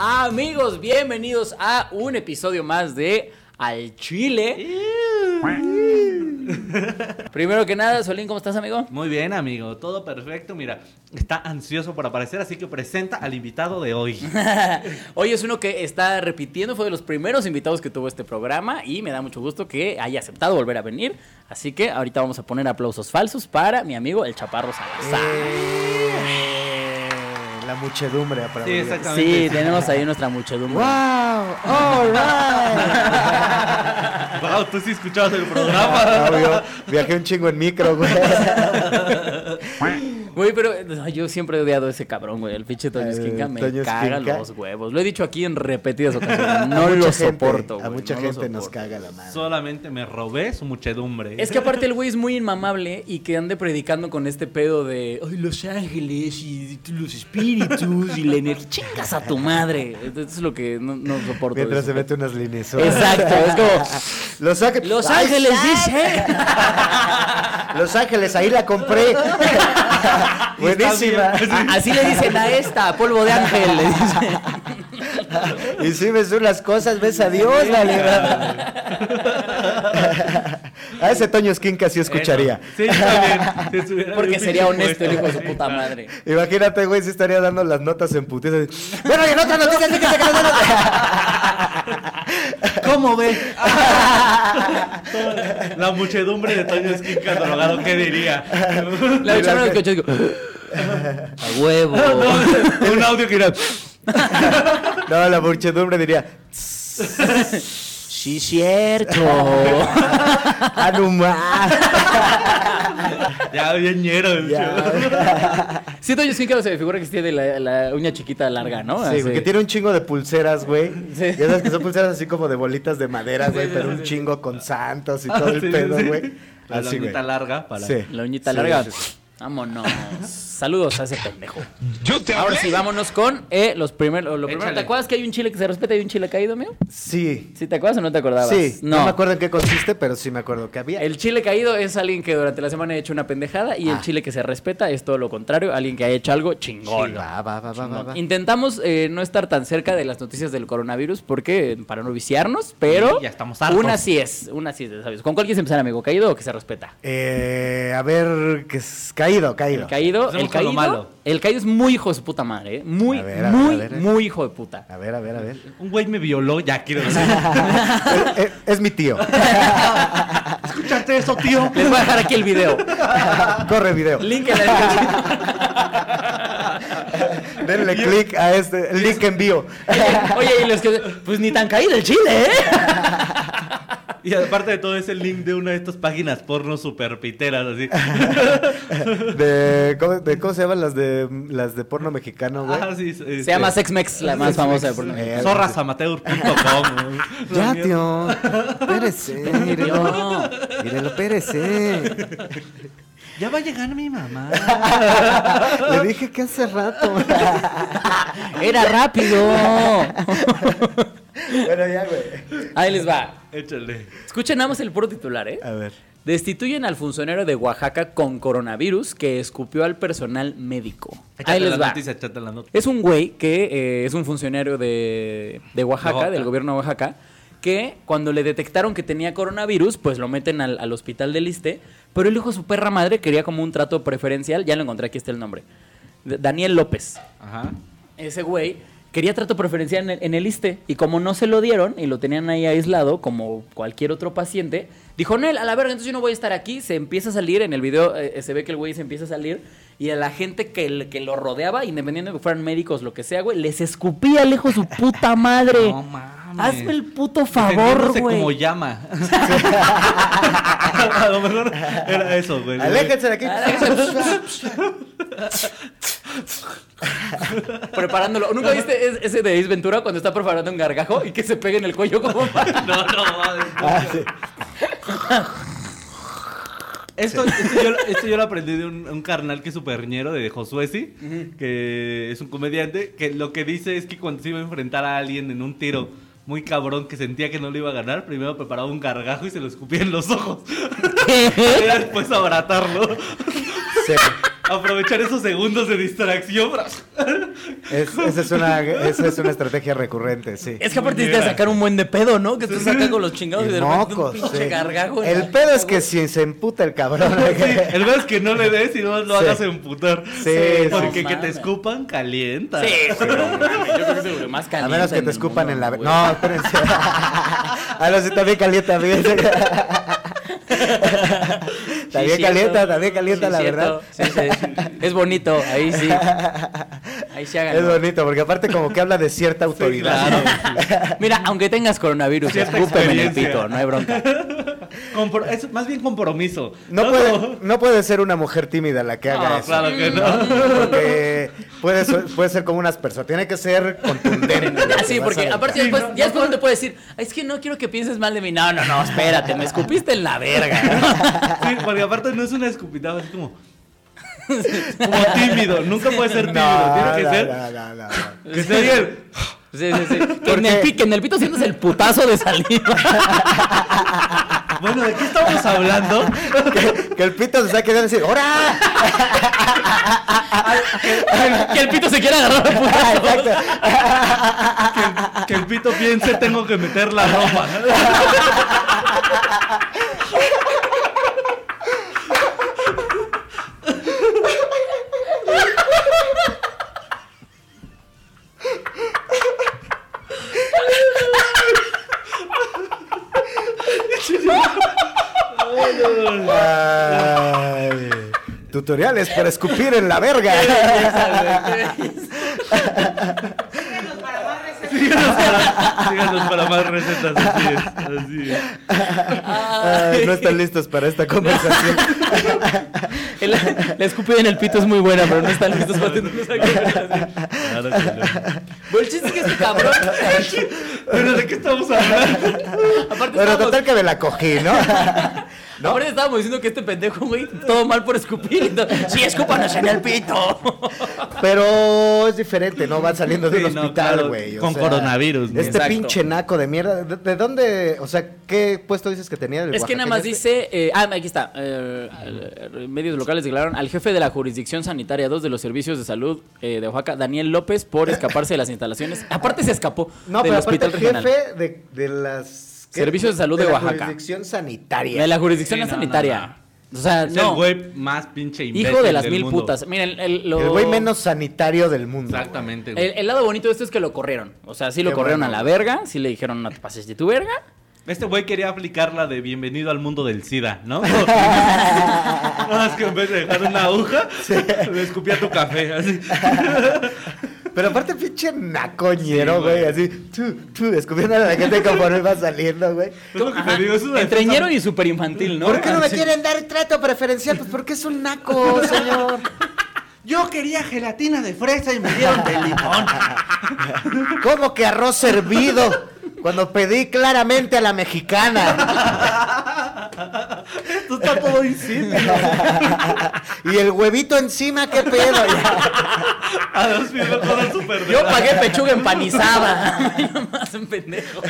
Amigos, bienvenidos a un episodio más de Al Chile. Primero que nada, Solín, ¿cómo estás, amigo? Muy bien, amigo, todo perfecto. Mira, está ansioso por aparecer, así que presenta al invitado de hoy. Hoy es uno que está repitiendo, fue de los primeros invitados que tuvo este programa y me da mucho gusto que haya aceptado volver a venir. Así que ahorita vamos a poner aplausos falsos para mi amigo el Chaparro Salazar. Eh, la muchedumbre para Sí, exactamente. Sí, tenemos ahí nuestra muchedumbre. ¡Wow! ¡All right! Wow, tú sí escuchabas el programa. Obvio, viajé un chingo en micro, güey. Güey, pero yo siempre he odiado a ese cabrón, güey. El pinche Toño El Esquinca me Toño caga Esquinca. los huevos. Lo he dicho aquí en repetidas ocasiones. No lo gente- soporto, güey. A mucha no gente nos caga la madre. Solamente me robé su muchedumbre. Es que aparte el güey es muy inmamable y que ande predicando con este pedo de Ay, los ángeles y los espíritus y la energía. Chingas a tu madre. Eso es lo que no, no soporto. Mientras eso. se mete unas líneas. Exacto, es como Los Ángeles. Dice. Los Ángeles, ahí la compré. Buenísima. Así le dicen a esta, polvo de ángel. Le dicen. Y si ves unas cosas, ves a Dios, la A ese Toño Esquinca sí escucharía. Sí, también. Si estuviera Porque sería honesto el hijo de su puta madre. Imagínate, güey, si estaría dando las notas en putiza. Bueno, y en otras noticias, fíjese que van ¿Cómo ve? La muchedumbre de Toño Esquinca drogado, ¿qué diría? La echaron el coche y digo, a huevo. Un audio que era. No, la muchedumbre diría. Sí, cierto. ¡Ah, no más! Ya, bien ñero. el show. Ya. Sí, Toño Esquinca se me figura que tiene la, la uña chiquita larga, ¿no? Sí, Así. que tiene un chingo de pulseras, güey. Sí. Ya sabes que son pulseras así como de bolitas de madera, güey, sí, pero sí, un chingo con santos y todo el pedo, sí. güey. La Así, uñita larga para. Sí. La uñita Sí, larga. Vámonos. Saludos a ese pendejo. Ahora sí, vámonos con eh, los primeros. Lo primero. ¿te acuerdas que hay un chile que se respeta y un chile caído, amigo? Sí. ¿Sí te acuerdas o no te acordabas? Sí, no. me acuerdo en qué consiste, pero sí me acuerdo que había. El chile caído es alguien que durante la semana ha hecho una pendejada y el Ah. chile que se respeta es todo lo contrario, alguien que ha hecho algo chingón. Sí, va, va, va, va, va, va. Intentamos eh, no estar tan cerca de las noticias del coronavirus porque para no viciarnos, pero Sí, ya estamos hartos. una sí es, una sí es, ¿sabes? ¿Con cuál quieres empezar, amigo? ¿Caído o que se respeta? Eh, a ver, que es caído, caído. El caído, el caído, malo. el caído es muy hijo de su puta madre, ¿eh? muy, A ver, a ver, muy, a ver, muy hijo de puta. A ver, a ver, a ver. Un güey me violó, ya quiero decir. es, es- es mi tío. ¿Escuchaste eso, tío? Les voy a dejar aquí el video. Corre video. Link en la descripción. Denle click a este el link envío. Oye, y los que pues ni tan caído el chile, ¿eh? Y aparte de todo es el link de una de estas páginas porno super piteras, así. De ¿cómo, de cómo se llaman las de las de porno mexicano, güey? Ah, sí, este, Se llama Sexmex, la más famosa de por Eh, Zorrasamateur.com. Ya, tío. Espérese. Mírelo. Mírelo, espérese. Ya va a llegar mi mamá. Le dije que hace rato. Era rápido. bueno, ya, güey. Ahí les va. Échale. Escuchen nada más el puro titular, ¿eh? A ver. Destituyen al funcionario de Oaxaca con coronavirus que escupió al personal médico. Échate Ahí les la va. noticia, échate la nota. Es un güey que eh, es un funcionario de, de Oaxaca, Oaxaca. del gobierno de Oaxaca, que cuando le detectaron que tenía coronavirus, pues lo meten al, al hospital del Iste, pero el hijo de su perra madre quería como un trato preferencial, ya lo encontré, aquí está el nombre. D- Daniel López. Ajá. Ese güey quería trato preferencial en el, en el ISSSTE y como no se lo dieron y lo tenían ahí aislado como cualquier otro paciente, dijo, Nel, a la verga, entonces yo no voy a estar aquí. Se empieza a salir, en el video eh, se ve que el güey se empieza a salir y a la gente que, que lo rodeaba, independientemente de que fueran médicos, lo que sea, güey, les escupía lejos su puta madre. No mames. Hazme el puto favor, güey. como llama. a lo mejor era eso, güey. Aléjense de aquí. Preparándolo. ¿Nunca viste es- ese de Ace Ventura cuando está preparando un gargajo y que se pegue en el cuello como para... No, no, madre. Ah, sí. Esto, esto, yo, esto yo lo aprendí de un, un carnal que es súper ñero de Josué, sí, que es un comediante, que lo que dice es que cuando se iba a enfrentar a alguien en un tiro muy cabrón que sentía que no le iba a ganar, primero preparaba un gargajo y se lo escupía en los ojos. y después abaratarlo. Se, aprovechar esos segundos de distracción. Es- esa, es una, esa es una estrategia recurrente, sí. Es que aparte necesitas sacar un buen de pedo, ¿no? Que tú sacas con los chingados y, Y de repente mocos, un pinche sí. gargajo. El pedo es que si se emputa el cabrón. Sí, el peor es que no le des y no lo Sí. hagas emputar. Sí, Porque que te escupan calienta. Sí, sí, no Yo creo que que más A calienta menos que te escupan mundo, en la... güey. No, espérense. Ah, no, sí, también calienta bien. Sí, También cierto. calienta, también calienta, Sí, la cierto. verdad. Sí, sí. Es bonito, ahí sí. Ahí se hagan. Es bonito, porque aparte como que habla de cierta autoridad. Claro. Mira, aunque tengas coronavirus, escúpeme en el pito, no hay bronca. Compro- es más bien compromiso. No puede, no puede ser una mujer tímida la que haga No, eso. claro que no. Porque puede ser, puede ser como unas personas. Tiene que ser contundente. Así, vas a porque aparte después, ya después no te puede decir, "Ay, es que no quiero que pienses mal de mí. No, no, no, espérate, me escupiste en la verga. Sí, porque aparte no es una escupitada, así como. Como tímido. Nunca puede ser tímido. No, Tiene que no, ser. no, no, no, no. Que sea bien. Sí, sí, sí. Que en, el, que en el pito sientes el putazo de saliva. Bueno, ¿de qué estamos hablando? Que, que el pito se saque de decir, ¡Hora! que el pito se quiera agarrar. Exacto. Que el pito piense, tengo que meter la ropa. Ay, tutoriales para escupir en la verga. Síganos para, síganos para más recetas. Así es. Así es. Ay, no están listos para esta conversación. El- La escupida en el pito es muy buena, pero no están listos para tener esa conversación. Bueno, el chiste es que este cabrón. Pero ¿de qué estamos hablando? Aparte, Bueno, estábamos, total que me la cogí, ¿no? ¿No? aparte estábamos diciendo que este pendejo, güey, todo mal por escupir. Entonces, sí, escúpanos en el pito. Pero es diferente, ¿no? Van saliendo de un Sí, no, hospital, güey. con sea, coronavirus, ¿no? Este Exacto. pinche naco de mierda. ¿De, de dónde? O sea, ¿qué puesto dices que tenía? el Es que nada más este? dice, eh, ah, aquí está, eh, medios locales declararon al jefe de la jurisdicción sanitaria 2 de los servicios de salud eh, de Oaxaca, Daniel López, por escaparse de las instalaciones. Aparte se escapó No, del pero aparte regional. jefe de, de las... Servicios de salud de la Oaxaca. jurisdicción sanitaria. De la jurisdicción Sí, no, sanitaria. O sea, Es no. el güey más pinche imbécil Hijo de las del mil mundo. putas. Miren, el, lo- El güey menos sanitario del mundo. Exactamente, güey. El, el lado bonito de esto es que lo corrieron. O sea, sí lo Qué corrieron bueno, a la verga. Sí le dijeron, no te pases de tu verga. Este güey quería aplicar la de bienvenido al mundo del SIDA, ¿no? Nada más que en vez de dejar una aguja, le escupía tu café, así. Pero aparte pinche nacoñero, Sí, güey. güey. así, tú, tú, descubriendo a la gente conforme va saliendo, güey. Es lo que te digo, es una Entreñero y súper infantil, ¿no? ¿Por qué no me Sí. quieren dar trato preferencial? Pues porque es un naco, señor. Yo quería gelatina de fresa y me dieron de limón. ¿Cómo que arroz servido? Cuando pedí claramente a la mexicana. Esto está todo insípido. Y el huevito encima, ¿qué pedo? A pies todo súper Yo pagué pechuga empanizada. No más un pendejo.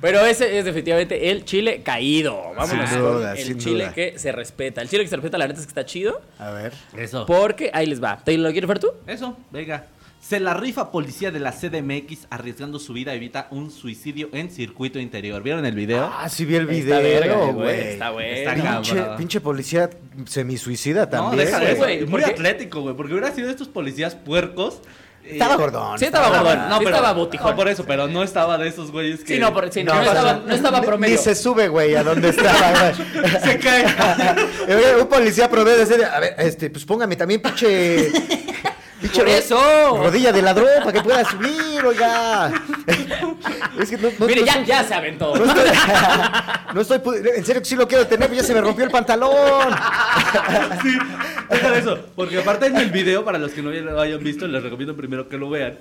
Pero ese es definitivamente el chile caído. Vámonos Sin con duda, el sin chile duda. que se respeta. El chile que se respeta, la neta es que está chido. A ver. Eso. Porque ahí les va. ¿Te lo quieres ver tú? Eso, venga. Se la rifa policía de la CDMX arriesgando su vida evita un suicidio en circuito interior. ¿Vieron el video? Ah, sí vi el Está video, güey. güey. Está bueno. Está Pinche, pinche policía semisuicida no, también. deja de güey. güey, Muy atlético, güey. Porque hubiera sido de estos policías puercos. eh, Estaba gordón. Sí, estaba gordón. No, Sí pero, estaba botijón. no, por eso, pero no estaba de esos güeyes que. Sí, no, por- sí, no, No, no estaba, no estaba promedio. Ni se sube, güey, a donde estaba, güey. Se cae. Oye, un policía promedio decir, a ver, este, pues póngame también pinche. Por eso. Rodilla de ladrón para que pueda subir, oiga. Es que no, no- Mire, no ya, estoy- ya se aventó. No estoy, no estoy en serio que sí lo quiero tener, pero ya se me rompió el pantalón. Sí, deja eso. Porque aparte en el video, para los que no lo hayan visto, les recomiendo primero que lo vean.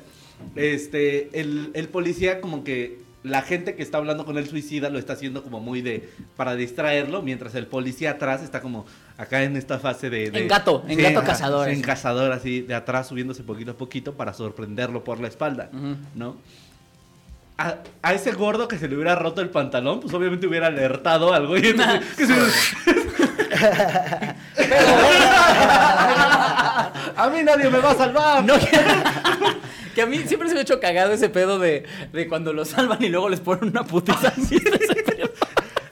Este, el, el policía como que la gente que está hablando con el suicida lo está haciendo como muy de para distraerlo, mientras el policía atrás está como acá en esta fase de, de- En gato, en gato cazador, en cazador así de atrás subiéndose poquito a poquito para sorprenderlo por la espalda. ¿no? A, a ese gordo que se le hubiera roto el pantalón, pues obviamente hubiera alertado al güey. entonces, que se- A mí nadie me va a salvar. No, que, a mí siempre se me ha hecho cagado ese pedo de, de cuando los salvan y luego les ponen una putiza.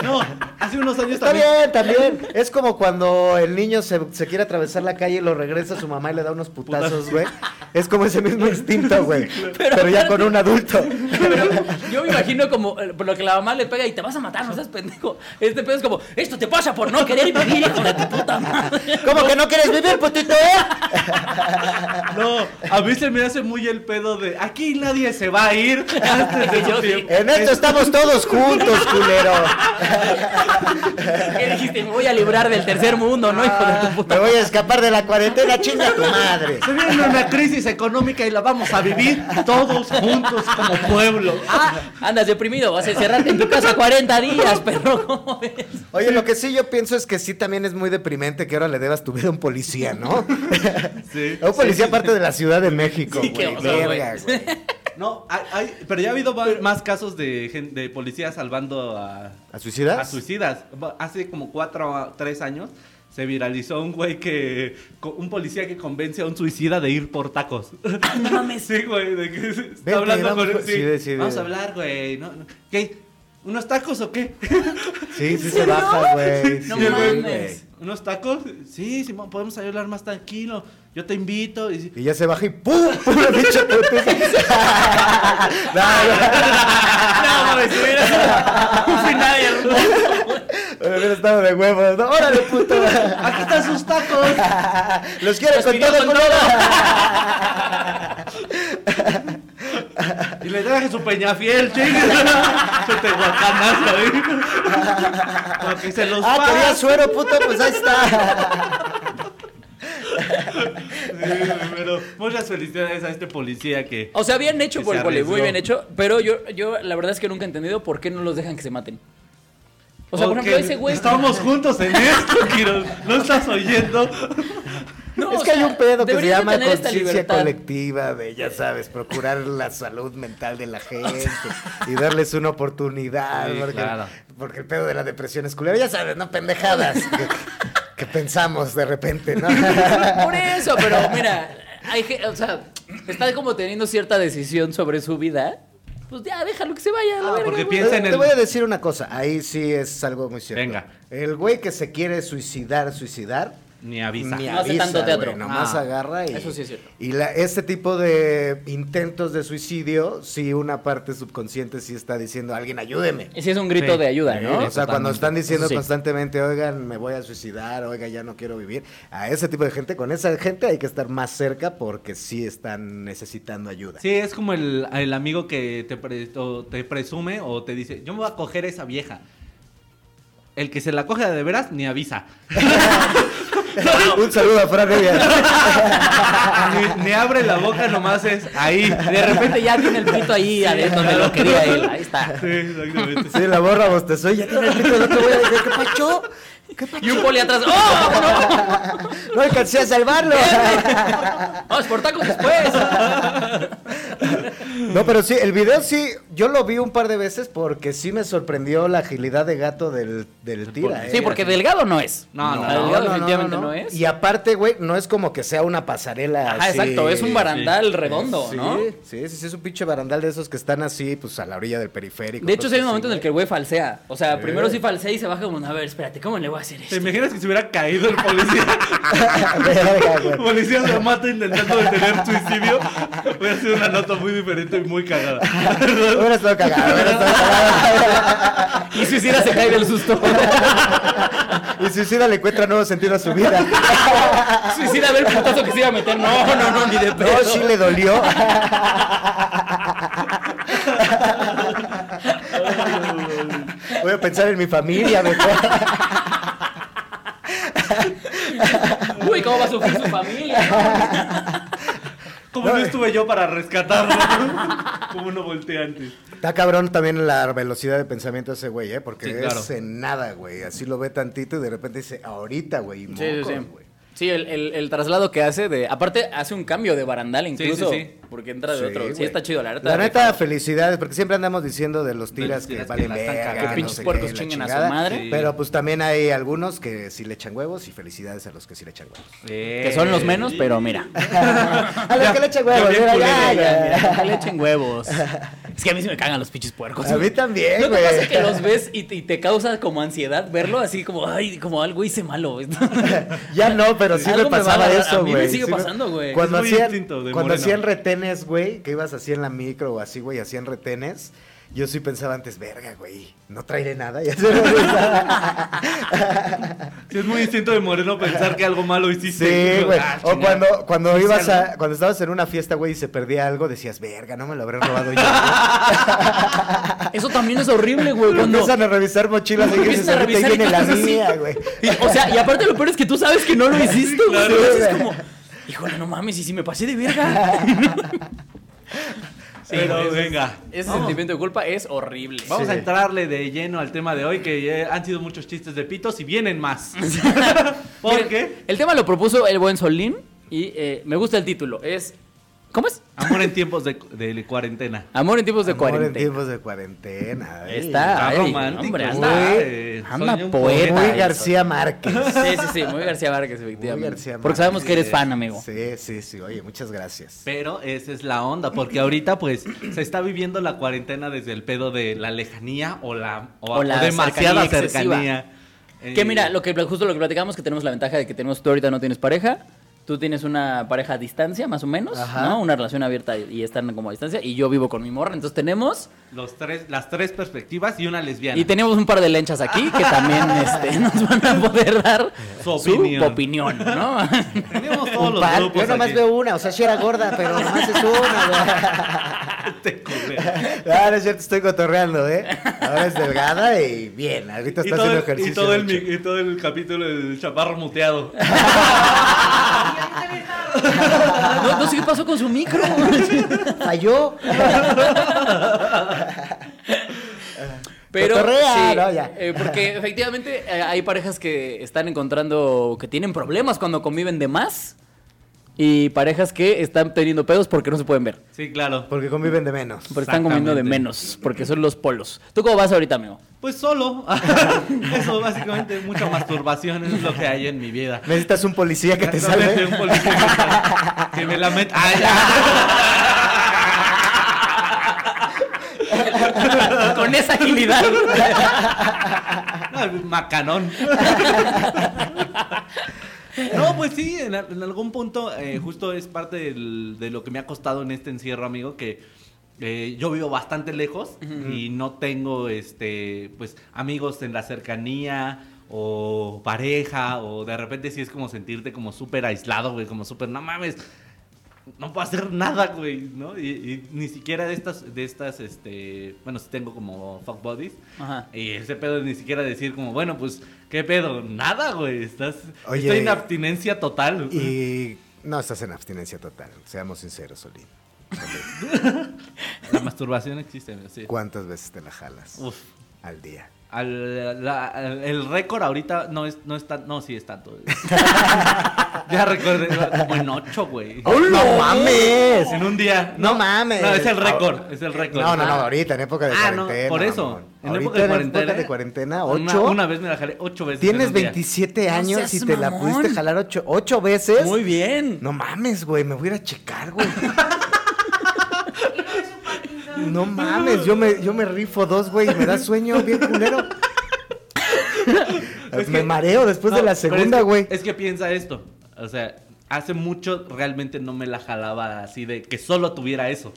No, hace unos años Está también. bien, también. Es como cuando el niño se, se quiere atravesar la calle y lo regresa a su mamá y le da unos putazos, güey. Es como ese mismo instinto, güey. Pero Pero, ya con un adulto. Pero yo me imagino como eh, por lo que la mamá le pega y te vas a matar, no seas pendejo. Este pedo es como, esto te pasa por no querer vivir, hijo de tu puta madre. ¿Cómo que no quieres vivir, putito, eh? No, a mí se me hace muy el pedo de aquí nadie se va a ir antes de Yo. En esto estamos todos juntos, culero. ¿Qué dijiste? Me voy a librar del tercer mundo, ¿no, hijo de tu puta Me voy a escapar de la cuarentena, chinga tu madre. Se viene una crisis económica y la vamos a vivir todos juntos como pueblo. Ah, andas deprimido, vas a encerrarte en tu casa 40 días, perro. ¿Cómo ves? Oye, lo que sí yo pienso es que sí también es muy deprimente que ahora le debas tu vida a un policía, ¿no? Sí. A un policía aparte de la Ciudad de México, Sí, güey. güey. No, hay, hay- pero ya ha habido más casos de, de policías salvando a, ¿A suicidas? a suicidas. Hace como cuatro o tres años se viralizó un güey que. Un policía que convence a un suicida de ir por tacos. No mames. Sí, güey, de que está Vente, hablando vamos con por- sí, sí, sí, Vamos sí. a hablar, güey. No, no. ¿Qué? ¿Unos tacos o qué? Sí, sí se baja, güey. No Sí, güey. mames. ¿Unos tacos? Sí, Simón, podemos hablar más tranquilo. Yo te invito. Y, Y ya se baja y ¡pum! ¡Pum! La pinche putiza. no, No, hubiera sido un final no, hubiera estado de huevos. ¿no? ¡Órale, puto! ¡Aquí están sus tacos! Los quiero con todo, culero. Y le traje su peñafiel, chingue. Su tehuacanazo ahí. Para que se los Ah, quería suero, puto, pues ahí está. Sí, pero muchas felicidades a este policía que. O sea, bien hecho por el poli, muy bien hecho, pero yo, yo la verdad es que nunca he entendido por qué no los dejan que se maten. O sea, por ejemplo, ese güey... Estábamos juntos en esto, Kiro. ¿No estás oyendo? No, es o que hay sea, un pedo que se llama conciencia colectiva de, ya sabes, procurar la salud mental de la gente y darles una oportunidad. Sí, porque, claro. porque el pedo de la depresión es culero. Ya sabes, no pendejadas que, pensamos de repente, ¿no? Por eso, pero mira, hay o sea, está como teniendo cierta decisión sobre su vida. Pues ya, déjalo que se vaya. Ah, verga, porque piensa en te el- voy a decir una cosa, ahí sí es algo muy cierto. Venga. El güey que se quiere suicidar, suicidar, Ni avisa. Ni No hace avisa, tanto teatro. nomás Ah, agarra y. eso sí es cierto. Y la, este tipo de intentos de suicidio, sí, una parte subconsciente sí está diciendo, alguien ayúdeme. Ese es un grito Sí. de ayuda, Sí, ¿no? o sea, cuando están diciendo constantemente, oigan, me voy a suicidar, oiga, ya no quiero vivir, a ese tipo de gente, con esa gente hay que estar más cerca porque sí están necesitando ayuda. Sí, es como el, el amigo que te, pre- o te presume o te dice, yo me voy a coger esa vieja. El que se la coge de veras ni avisa. Un saludo a Fran Evia. ni, ni abre la boca, nomás es ahí. De repente ya tiene el pito ahí adentro donde lo quería él. Ahí está. Sí, exactamente. Sí, la borra bostezó y ya tiene el pito, no te voy a decir, ¿qué pacho? ¿Qué pacho? Y un poli atrás. ¡Oh! No alcancé a salvarlo. ¡No! ¡Vamos por tacos después! No, pero sí, el video sí, yo lo vi un par de veces porque sí me sorprendió la agilidad de gato del, del tira. Sí, ¿eh? porque delgado no es. No, no, delgado no, definitivamente no, no, no. es. Y aparte, güey, no es como que sea una pasarela Ajá, así. exacto. Es un barandal redondo, Sí, ¿no? Sí, sí, sí, es un pinche barandal de esos que están así, pues a la orilla del periférico. De hecho, sí hay un momento en el que el güey falsea. O sea, Sí. primero sí falsea y se baja como, a ver, espérate, ¿cómo le voy a hacer ¿Te esto? imaginas que se hubiera caído el policía? Verga, güey. policía se mata intentando detener suicidio. Hubiera sido una nota muy diferente y muy cagada. Hubiera estado cagado, hubiera estado cagado. Y suicida se cae del susto. Y suicida le encuentra nuevo sentido a su vida. suicida ve el putazo que se iba a meter. No, no, no, ni de pedo. No, sí le dolió. Voy a pensar en mi familia mejor. Uy, ¿cómo va a sufrir su familia? ¿Cómo no estuve yo para rescatarlo? Como no volteé antes. Está cabrón también la velocidad de pensamiento de ese güey, ¿eh? Porque Sí, claro. es en nada, güey. Así lo ve tantito y de repente dice, ahorita, güey. Sí, sí, sí. güey. Sí, el, el- el traslado que hace de. Aparte, hace un cambio de barandal Sí, incluso. sí, sí. Porque entra de Sí, otro. Sí, está chido, la neta. La neta, felicidades, porque siempre andamos diciendo de los tiras que que valen verga, no Que pinches sé puercos chinguen a su madre. Sí. Pero pues también hay algunos que sí le echan huevos y felicidades a los que sí le echan huevos. Que son los menos, pero mira. a los que le echan huevos, mira, ya, ya. que le echen huevos. Es que a mí sí me cagan los pinches puercos. A mí también, ¿No te pasa que los ves y te, y te causa como ansiedad verlo? Así como, ay, como algo hice malo. Ya no, pero sí me a pasaba eso, A güey. mí me sigue pasando, güey. Cuando hacían, instinto retenes, güey, que ibas así en la micro o así, güey, hacían retenes. Yo sí pensaba antes, verga, güey, no traeré nada. Ya se. Sí, es muy instinto de moreno pensar que algo malo hiciste. Sí, güey. Ah, o cuando, cuando Sí, ibas a, cuando estabas en una fiesta, güey, y se perdía algo, decías, verga, no me lo habré robado yo. Eso también es horrible, güey. Cuando... Empiezan a revisar mochilas y a ahorita revisar y viene la así. mía, güey. Y, o sea, y aparte lo peor es que tú sabes que no lo hiciste, güey. claro. Es como, híjole, no mames, y si me pasé de verga. Pero güey, venga. Ese Vamos. sentimiento de culpa es horrible. Vamos Sí. a entrarle de lleno al tema de hoy, que ya han sido muchos chistes de pitos y vienen más. ¿Por Miren, qué? El tema lo propuso el buen Solín y eh, me gusta el título. Es. ¿Cómo es? Amor en tiempos de, de cuarentena. Amor en tiempos de Amor en cuarentena. tiempos de cuarentena. ay. Está, ay, romántico, hombre, anda, Eh, anda poeta. Muy eso. García Márquez. Sí, sí, sí, muy García Márquez, efectivamente. Muy García Porque sabemos que eres Márquez. fan, amigo. Sí, sí, sí. Oye, muchas gracias. Pero esa es la onda, porque ahorita pues se está viviendo la cuarentena desde el pedo de la lejanía o la o, O la o demasiada cercanía. Que Eh, mira, lo que justo lo que platicamos que tenemos la ventaja de que tenemos tú ahorita no tienes pareja, tú tienes una pareja a distancia más o menos, Ajá. ¿no? Una relación abierta y están como a distancia y yo vivo con mi morra, entonces tenemos los tres, las tres perspectivas y una lesbiana. y tenemos un par de lenchas aquí que también este, nos van a poder dar Su su opinión. opinión, ¿no? Tenemos todos Un los par. grupos Yo nomás aquí. veo una, o sea, sí era gorda, pero nomás es una, Te. Ah, no es cierto, estoy cotorreando, ¿eh? Ahora es delgada y bien. Ahorita está haciendo el, ejercicio. y, todo el, y todo el capítulo del chaparro muteado. No, no sé qué pasó con su micro. Falló. Pero Cotorrea, sí, no, ya. eh, porque efectivamente eh, hay parejas que están encontrando que tienen problemas cuando conviven de más y parejas que están teniendo pedos porque no se pueden ver. Sí, claro. Porque conviven de menos. Porque están comiendo de menos, porque son los polos. ¿Tú cómo vas ahorita, amigo? Pues solo. Eso básicamente mucha masturbación es lo que hay en mi vida. Necesitas un policía que te salve. un policía que, que me la meta. ¡Ay, Con esa agilidad. ya! Macanón. No, pues sí, en, algún punto, eh, justo es parte del- de lo que me ha costado en este encierro, amigo, que eh, yo vivo bastante lejos y no tengo, este, pues, amigos en la cercanía o pareja o de repente sí es como sentirte como súper aislado, güey, como súper, no mames, no puedo hacer nada, güey, ¿no? Y, y ni siquiera de estas, de estas, este, bueno, sí tengo como fuck buddies. Ajá. Y ese pedo de ni siquiera decir como, bueno, pues, ¿qué pedo? Nada, güey, estás, Oye, estoy en abstinencia total. Y no estás en abstinencia total. Seamos sinceros, Solín. La masturbación existe, sí. ¿Cuántas veces te la jalas Uf. al día? Al- la- al- el récord ahorita no es, no es tan, no, sí es tanto. ya recuerdo, como en ocho, güey. ¡No mames! En un día. No mames. No, es el récord, es el récord. No, no, no, Ah. ahorita, en época de Ah, no, cuarentena. por eso. mamón. En Ahorita época de en cuarentena. época de cuarentena, Una, ocho. una vez me la jalé ocho veces. Tienes en un día. 27 No años seas y te la mamón. pudiste jalar ocho, ocho veces. Muy bien. No mames, güey, me voy a ir a checar, güey. No mames, yo me, yo me rifo dos, güey, y me da sueño bien culero. Es me que- mareo después de la segunda, es que- güey. Es que piensa esto. O sea, hace mucho realmente no me la jalaba así de que solo tuviera eso.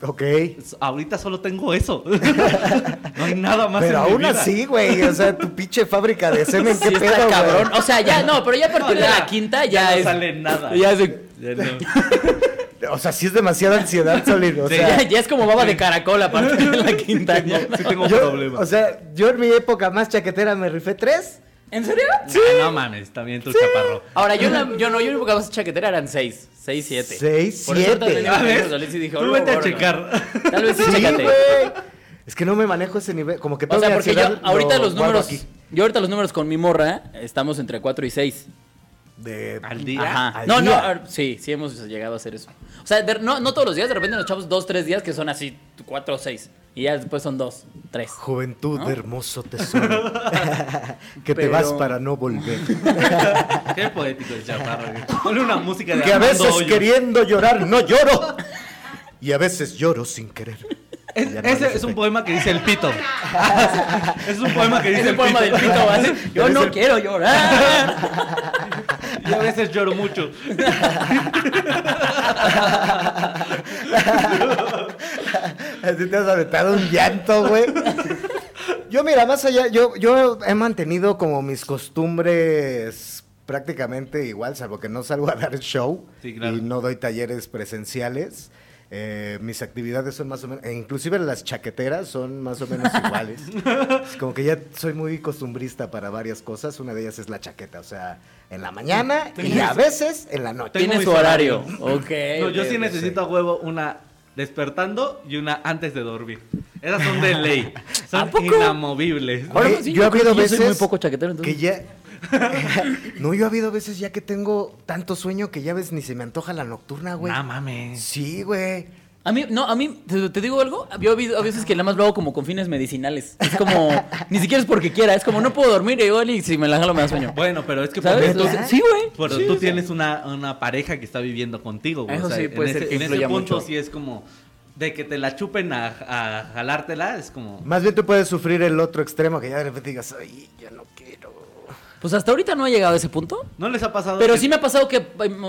Ok. S- Ahorita solo tengo eso. no hay nada más Pero en mi aún vida. así, güey, o sea, tu pinche fábrica de semen, Sí qué está pedo, cabrón. O sea, ya, no, pero ya a partir No, de la quinta ya, Ya no es. sale nada. Ya es, de- Ya no. O sea, sí es demasiada ansiedad, Solín. O Sí, sea, ya, ya es como baba de caracol a partir de la quinta. Sí tengo yo, problemas. o sea, yo en mi época más chaquetera me rifé tres. ¿En serio? Ah, no mames, también tu chaparro. Ahora, yo, la- yo no, yo mi época más chaquetera eran seis. Seis, siete. Seis, Por eso siete. tenía ¿Ya ves? que salir y dije, Tú "Órale, vete a órale". checar. Tal vez sí, Sí, chécate. güey. Es que no me manejo ese nivel. Como que O todo sea, mi porque yo ahorita lo los números. aquí. Yo ahorita los números con mi morra estamos entre 4 y 6. De, ¿Al día? Ajá. al No, no, día. a ver, sí, sí hemos llegado a hacer eso. O sea, de- no, no todos los días, de repente nos echamos dos, tres días que son así, cuatro o seis. Y ya después son dos, tres. Juventud, ¿No? hermoso tesoro. que te Pero- vas para no volver. Qué poético el chaparro. güey. Ponle una música de que a veces Hoyos. queriendo llorar no lloro. Y a veces lloro sin querer. Es- no ese es un poema que dice el pito. es un poema que dice Es el el poema pito. del pito, Yo no quiero llorar. Y a veces lloro mucho. Así te has aventado un llanto, güey. Yo, mira, más allá, yo, yo he mantenido como mis costumbres prácticamente igual, salvo que no salgo a dar show Sí, claro. y no doy talleres presenciales. Eh, mis actividades son más o menos, e inclusive las chaqueteras son más o menos iguales. Es como que ya soy muy costumbrista para varias cosas. Una de ellas es la chaqueta, o sea, en la mañana y a veces en la noche. Tiene su horario. Ok. No, yo sí necesito a huevo una despertando y una antes de dormir. Esas son de ley. Son inamovibles. Ahora, sí, yo he habido veces muy poco chaquetero, entonces. que ya no yo ha habido veces ya que tengo tanto sueño que ya ves ni se me antoja la nocturna güey No mames. sí güey A mí, no, a mí, te, te digo algo, yo a veces que nada más lo hago como con fines medicinales. Es como, ni siquiera es porque quiera, es como no puedo dormir igual y si me la jalo me da sueño. Bueno, pero es que ¿Sabes? sea, sí, güey. Pero Sí, tú sí. tienes una, una pareja que está viviendo contigo, güey. Eso O sea, sí, puede en ser ese, que en ese punto mucho. sí es como de que te la chupen a, a jalártela, es como... más bien tú puedes sufrir el otro extremo que ya de repente digas ay yo no Pues hasta ahorita no he llegado a ese punto. ¿No les ha pasado? Pero que- sí me ha pasado que,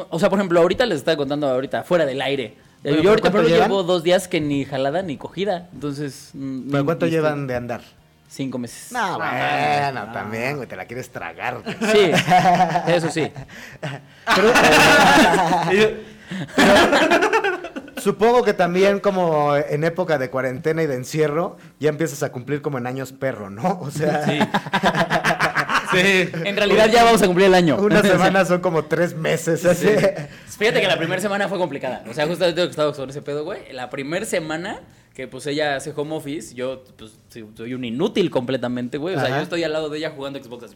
o sea, por ejemplo, ahorita les estaba contando ahorita, fuera del aire. ¿Pero Yo ahorita pero llevo dos días que ni jalada ni cogida. Entonces. mm, ¿Pero cuánto este, llevan de andar Cinco meses. no bueno también güey te la quieres tragar güey. Sí, eso sí. supongo que también como en época de cuarentena y de encierro ya empiezas a cumplir como en años perro no o sea Sí. sí. En realidad ya vamos a cumplir el año. una semana son como tres meses así Fíjate que la primera semana fue complicada. O sea, justamente lo que estaba con ese pedo, güey. La primera semana que pues ella hace home office, yo pues soy un inútil completamente, güey. O sea, Ajá. yo estoy al lado de ella jugando Xbox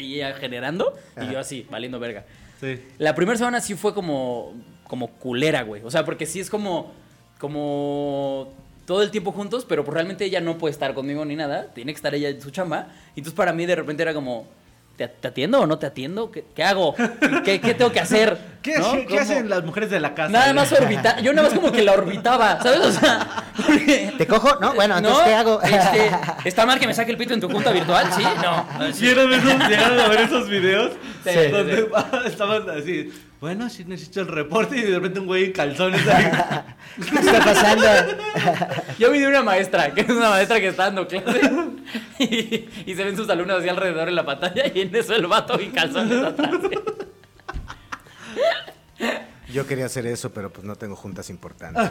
y ella generando y yo así, valiendo verga. Sí. La primera semana sí fue como como culera, güey. O sea, porque sí es como como todo el tiempo juntos, pero pues realmente ella no puede estar conmigo ni nada. Tiene que estar ella en su chamba. Y entonces para mí de repente era como ¿Te, te atiendo o no te atiendo? ¿Qué, qué hago? ¿Qué, qué tengo que hacer? ¿Qué, ¿No? qué ¿Cómo? hacen las mujeres de la casa? Nada más orbitar. Yo nada más como que la orbitaba, ¿sabes? O sea, porque- te cojo no bueno entonces ¿No? qué hago Este, ¿Está mal que me saque el pito en tu junta virtual? Sí, no. ¿Vieron esos- ¿Llegaron a ver esos videos? Sí, Donde estaban así, bueno, sí necesito el reporte y de repente un güey en calzones ahí. ¿Qué está pasando? Yo vi de una maestra, que es una maestra que está dando clase y, y se ven sus alumnos así alrededor en la pantalla y en eso el vato y calzones atrás. Yo quería hacer eso, pero pues no tengo juntas importantes.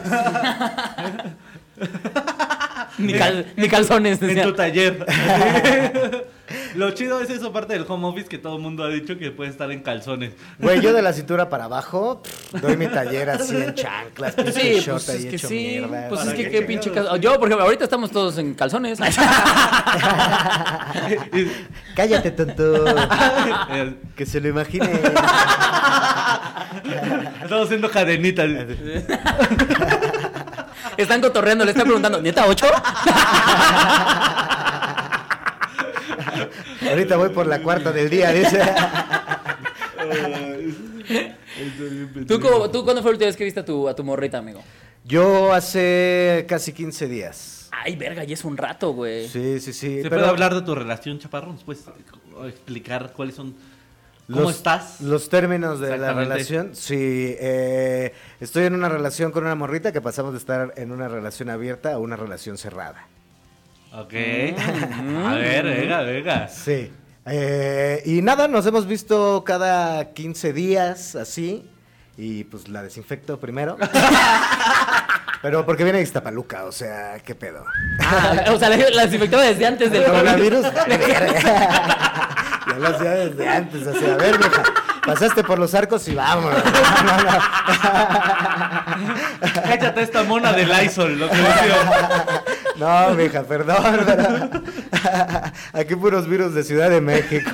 Ni, cal- ni calzones. en decía. tu taller. Lo chido es eso, parte del home office, que todo el mundo ha dicho que puede estar en calzones. Güey, yo de la cintura para abajo doy mi taller así en chanclas, pinche Sí, short pues ahí es que hecho sí. mierda. Pues es ¿Para que qué pinche caso. Yo, por ejemplo, ahorita estamos todos en calzones. Cállate, tonto. Que se lo imagine. Estamos haciendo cadenitas. Están cotorreando, le están preguntando, ¿neta 8? Ahorita voy por la cuarta del día, dice. ¿Tú, cómo- ¿Tú cuándo fue la última vez que viste a tu, a tu morrita, amigo? Yo hace casi 15 días. Ay, verga, ya es un rato, güey. Sí, sí, sí. ¿Se pero puede hablar de tu relación, Chaparro? ¿Nos puedes explicar cuáles son... ¿Cómo los- estás? Los términos de la relación. Sí, eh, estoy en una relación con una morrita que pasamos de estar en una relación abierta a una relación cerrada. Ok. A ver, venga, venga. Sí. Eh, y nada, nos hemos visto cada 15 días, así. Y pues la desinfecto primero. Pero porque viene de Iztapaluca, o sea, ¿qué pedo? Ah, o sea, la, la desinfectaba desde antes del El coronavirus. ya lo hacía desde antes, así, a ver, vieja, pasaste por los arcos y no. Échate esta mona de Lysol, lo que decía. No, mija, perdón, pero aquí puros virus de Ciudad de México.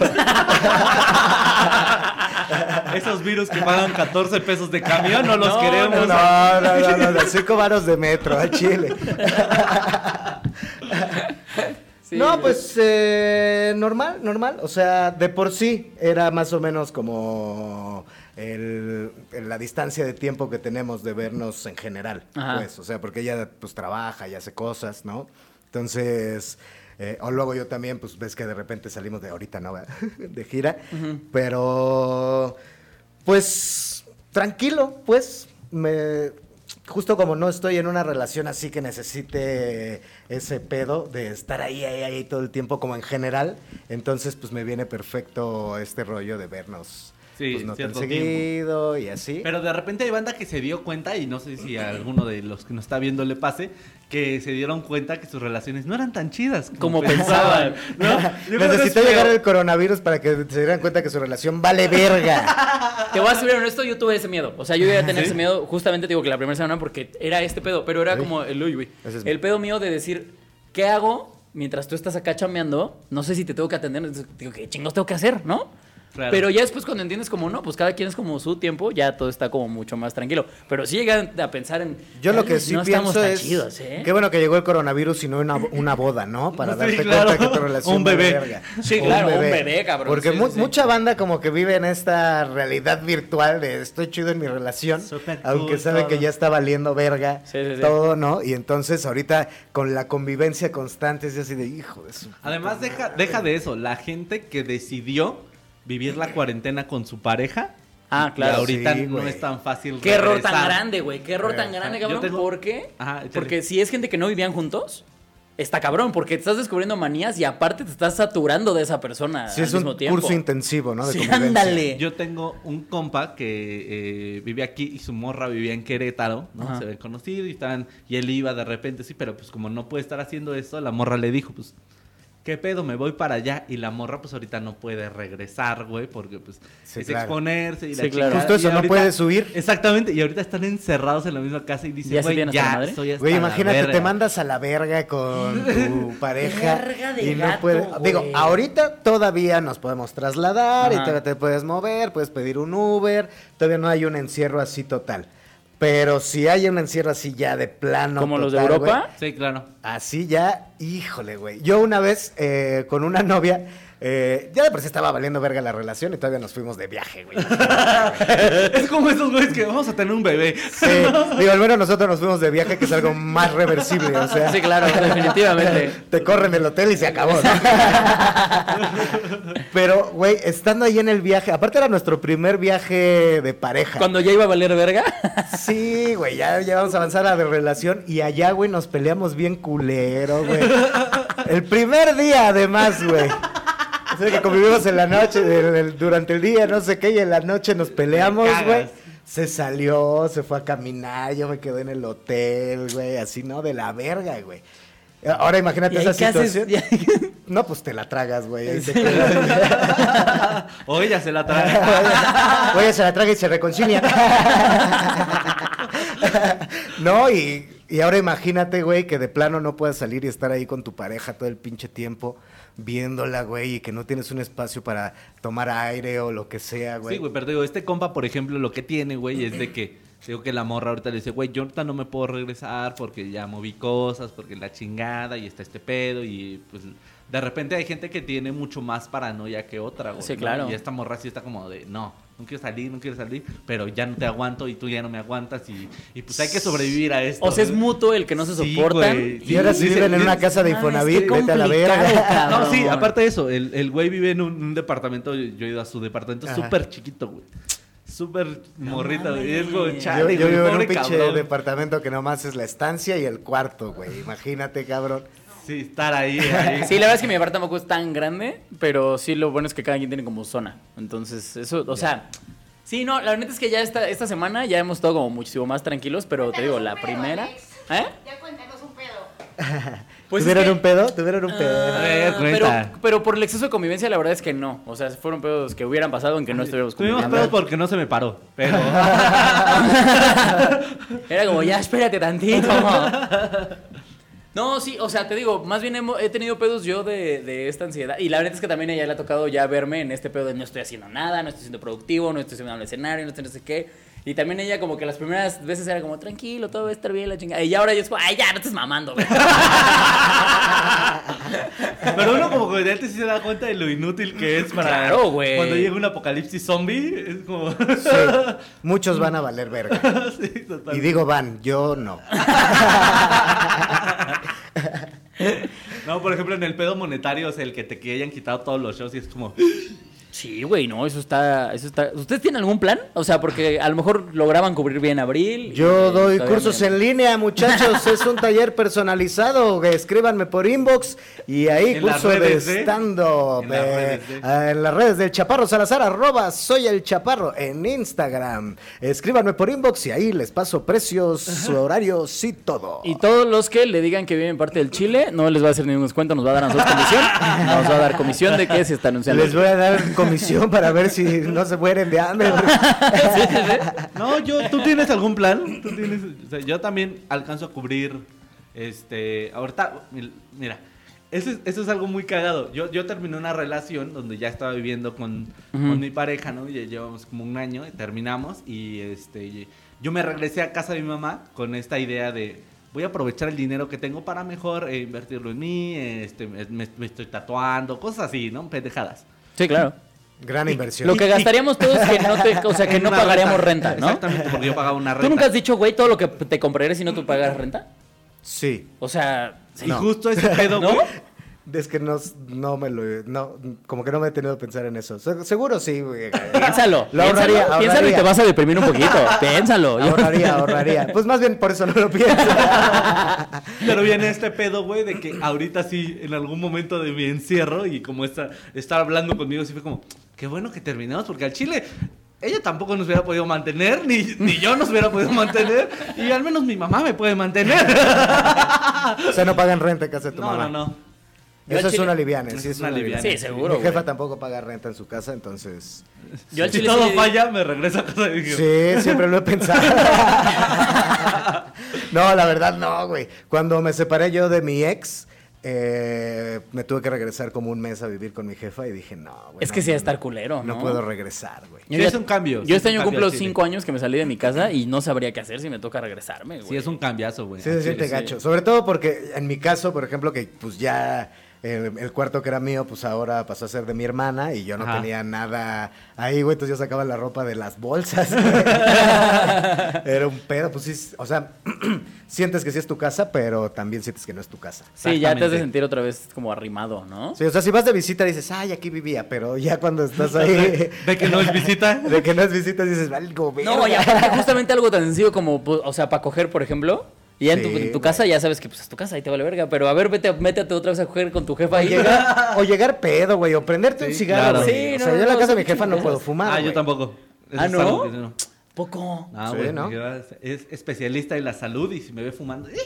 Esos virus que pagan 14 pesos de camión, no los No, queremos. No, no, no, no, no, cinco varos de metro al Chile. Sí. No, pues eh, normal, normal. O sea, de por sí era más o menos como el- la distancia de tiempo que tenemos de vernos en general. Ajá. Pues, o sea, porque ella pues trabaja y hace cosas, ¿no? Entonces, eh, o luego yo también, pues ves que de repente salimos de ahorita, ¿no? de gira. Pero, pues, tranquilo, pues, me... Justo como no estoy en una relación así que necesite ese pedo de estar ahí, ahí, ahí todo el tiempo como en general, entonces pues me viene perfecto este rollo de vernos Sí, pues, no tan cierto tiempo. seguido y así. Pero de repente hay banda que se dio cuenta, y no sé si a alguno de los que nos está viendo le pase, que se dieron cuenta que sus relaciones no eran tan chidas Como pensaban. ¿no? Yo creo que Necesitó es llegar el coronavirus para que se dieran cuenta que su relación vale verga. Te voy a ser honesto, yo tuve ese miedo. O sea, yo iba a tener ¿Sí? ese miedo, justamente te digo que la primera semana porque era este pedo, pero era como el uy, uy. Ese es El pedo mío de decir, ¿qué hago mientras tú estás acá chameando? No sé si te tengo que atender. Entonces, digo, ¿qué chingos tengo que hacer, no? Claro. Pero ya después cuando entiendes como no, pues cada quien es como su tiempo, ya todo está como mucho más tranquilo. Pero sí llegan a pensar en... Yo lo "Tal que sí no estamos pienso tan es chidos, ¿eh? qué bueno que llegó el coronavirus y no una, una boda, ¿no? Para Sí, darte claro. cuenta que tu relación Un bebé. verga. Sí, claro, un bebé, cabrón. Porque Sí, mu- sí, sí. mucha banda como que vive en esta realidad virtual de estoy chido en mi relación, aunque cool sabe todo. que ya está valiendo verga Sí, sí, sí. todo, ¿no? Y entonces ahorita con la convivencia constante es así de hijo de su Además, deja, deja de eso. La gente que decidió vivir la cuarentena con su pareja. Ah, claro. Y ahorita Sí, no es tan fácil. Qué error tan grande, güey. Qué error tan grande, cabrón. tengo- ¿Por qué? Ajá. Porque si es gente que no vivían juntos, está cabrón. Porque te estás descubriendo manías y aparte te estás saturando de esa persona Sí, al es un mismo tiempo. curso intensivo, ¿no? De Sí, ándale. Yo tengo un compa que eh, vive aquí y su morra vivía en Querétaro, ¿no? Ajá. Se habían conocido y estaban, y él iba de repente, sí, pero pues como no puede estar haciendo eso, la morra le dijo, pues, ¿qué pedo? Me voy para allá. Y la morra, pues ahorita no puede regresar, güey, porque pues Sí, es claro. exponerse y la Sí, claro. Justo eso, no puede subir. Exactamente, y ahorita están encerrados en la misma casa y ¿Ya dicen, güey, ya, madre? hasta Güey, imagínate, verga". te mandas a la verga con tu pareja Verga de y no gato, puedes. güey. Digo, ahorita todavía nos podemos trasladar y todavía te puedes mover, puedes pedir un Uber, todavía no hay un encierro así total. Pero si hay un encierro así ya de plano. ¿Como los de Europa? Sí, claro. así ya, híjole, güey. Yo una vez eh, con una novia. Eh, ya de por sí estaba valiendo verga la relación y todavía nos fuimos de viaje, güey. es como esos güeyes que vamos a tener un bebé. Sí, digo, al menos nosotros nos fuimos de viaje, que es algo más reversible, o sea. Sí, claro, definitivamente. Te corren del hotel y se acabó. ¿no? Pero, güey, estando ahí en el viaje, aparte era nuestro primer viaje de pareja. Cuando ya iba a valer verga. Sí, güey, ya, ya vamos a avanzar a la relación y allá, güey, nos peleamos bien culero, güey. El primer día, además, güey. O sea, que convivimos en la noche, el- el- durante el día, no sé qué, y en la noche nos peleamos, güey. Se salió, se fue a caminar, yo me quedé en el hotel, güey, así, ¿no? De la verga, güey. Ahora imagínate ¿Y ahí esa qué haces? situación. No, pues te la tragas, güey. Sí. O ella se la trae. Oye, se la traga y se reconcilia. no, y, y ahora imagínate, güey, que de plano no puedas salir y estar ahí con tu pareja todo el pinche tiempo viéndola, güey, y que no tienes un espacio para tomar aire o lo que sea, güey. Sí, güey, pero digo, este compa, por ejemplo, lo que tiene, güey, es de que, digo que la morra ahorita le dice, güey, yo ahorita no me puedo regresar porque ya moví cosas, porque la chingada y está este pedo y pues de repente hay gente que tiene mucho más paranoia que otra, güey. Sí, ¿no? claro. Y esta morra sí está como de, no, no quiero salir, no quiero salir, pero ya no te aguanto y tú ya no me aguantas y, y pues hay que sobrevivir a esto. O sea, es ¿no? muto el que no se Sí, soportan. güey. Y ahora sí Dice- viven en una casa de Infonavit, vete a la verga. No, sí, aparte de eso, el, el güey vive en un, un departamento, yo he ido a su departamento súper chiquito, güey. Súper morrito, güey. Es como. Yo, chale, yo güey, vivo en un pinche cabrón. departamento que nomás es la estancia y el cuarto, güey. Imagínate, cabrón. Sí, estar ahí, ahí. Sí, la verdad es que mi departamento tampoco es tan grande, pero sí lo bueno es que cada quien tiene como zona. Entonces, eso, o sea, sí, no, la verdad es que ya esta, esta semana ya hemos estado como muchísimo más tranquilos, pero te digo, la primera... ¿Eh? Ya cuéntanos un pedo. Pues es ¿Tuvieron que- un pedo? ¿Tuvieron un pedo? Ah, ver, pero, pero por el exceso de convivencia, la verdad es que no. O sea, fueron pedos que hubieran pasado aunque no estuviéramos Tuvimos conviviendo. pedos porque no se me paró, pero... Era como, ya, espérate tantito. No, sí, o sea, te digo, más bien hemo- he tenido pedos yo de, de esta ansiedad. Y la verdad es que también a ella le ha tocado ya verme en este pedo de no estoy haciendo nada, no estoy siendo productivo, no estoy subiendo al escenario, no estoy no sé qué. Y también ella como que las primeras veces era como, tranquilo, todo va a estar bien, la chingada. Y ya ahora yo es como, ay, ya, no estés mamando, güey. Pero uno como comediante sí se da cuenta de lo inútil que es para Claro, güey. cuando llega un apocalipsis zombie, es como Sí, muchos van a valer verga. Sí. Y digo van, yo no. No, por ejemplo, en el pedo monetario, o sea, el que te que hayan quitado todos los shows y es como Sí, güey, no, eso está, eso está. ¿Ustedes tienen algún plan? O sea, porque a lo mejor lograban cubrir bien abril. Yo y doy cursos en línea, muchachos. Es un taller personalizado. Escríbanme por inbox y ahí En curso de redes de- stand-up. en las eh, ah, en las redes del Chaparro Salazar, arroba soy el Chaparro en Instagram. Escríbanme por inbox y ahí les paso precios, horarios y todo. Y todos los que le digan que viven parte del Chile, no les va a hacer ningún descuento, nos va a dar a nosotros comisión. Nos va a dar comisión de que se está anunciando. Les voy a dar comisión para ver si no se mueren de hambre. No, yo, ¿tú tienes algún plan? ¿Tú tienes, o sea, yo también alcanzo a cubrir, este, ahorita, mira, eso es, eso es algo muy cagado. Yo, yo terminé una relación donde ya estaba viviendo con, mi pareja, ¿no? Ya llevamos como un año, y terminamos y, este, y yo me regresé a casa de mi mamá con esta idea de, voy a aprovechar el dinero que tengo para mejor eh, invertirlo en mí, este, me- me estoy tatuando, cosas así, ¿no? Pendejadas. Sí, claro. Gran inversión. Lo que gastaríamos todos que no te, o sea, que no pagaríamos renta, ¿no? Exactamente, porque yo pagaba una renta. ¿Tú nunca has dicho, güey, todo lo que te comprarías si no tú pagaras renta? Sí. O sea, Y No. justo ese pedo, ¿No? güey, Es que no, no me lo. No, como que no me he tenido que pensar en eso. Se- Seguro sí, güey. piénsalo. Lo piénsalo, ahorraría, piénsalo y te vas a deprimir un poquito. Piénsalo. Ahorraría, ahorraría. Pues más bien por eso no lo pienso. Pero viene este pedo, güey, de que ahorita sí, en algún momento de mi encierro y como está, estar hablando conmigo, sí fue como, qué bueno que terminamos, porque al chile ella tampoco nos hubiera podido mantener, ni, ni yo nos hubiera podido mantener, y al menos mi mamá me puede mantener. O sea, no pagan renta en casa de tu No, mamá. no, no. Yo Eso es una liviana, sí es una una liviana. Sí, seguro, Mi jefa güey. tampoco paga renta en su casa, entonces. Yo al Si chile todo sí falla, me regreso a casa digo, Sí, siempre lo he pensado. no, la verdad no, güey. Cuando me separé yo de mi ex, eh, me tuve que regresar como un mes a vivir con mi jefa y dije, no, güey. Es no, que sí va a no, estar culero, ¿no? No puedo regresar, güey. Sí, ya- es un cambio, sí Yo es este año cambio cumplo cinco años que me salí de mi casa y no sabría qué hacer si me toca regresarme, güey. Sí, es un cambiazo, güey. Sí, se siente Sí. gacho. Sobre todo porque en mi caso, por ejemplo, que pues ya el cuarto que era mío, pues ahora pasó a ser de mi hermana y yo no Ajá. tenía nada ahí, güey. Entonces yo sacaba la ropa de las bolsas. era un pedo, pues sí. O sea, sientes que sí es tu casa, pero también sientes que no es tu casa. Sí, ya te has de sentir otra vez como arrimado, ¿no? Sí, o sea, si vas de visita dices, ay, aquí vivía, pero ya cuando estás ahí, De que no es visita. de que no es visita, dices, algo No, y justamente algo tan sencillo como, pues, o sea, para coger, por ejemplo, y ya en tu, en casa ya sabes que pues es tu casa y te vale verga, pero a ver, vete, métete otra vez a coger con tu jefa O ahí. llegar, o llegar pedo, güey, o prenderte un cigarro, claro. güey. Sí, o no, sea, yo en no, la casa de mi jefa no puedo fumar, Ah, yo güey. tampoco. Eso Ah, es ¿no? algo que no. Poco. Ah, Sí, güey, ¿no? es especialista en la salud y si me ve fumando.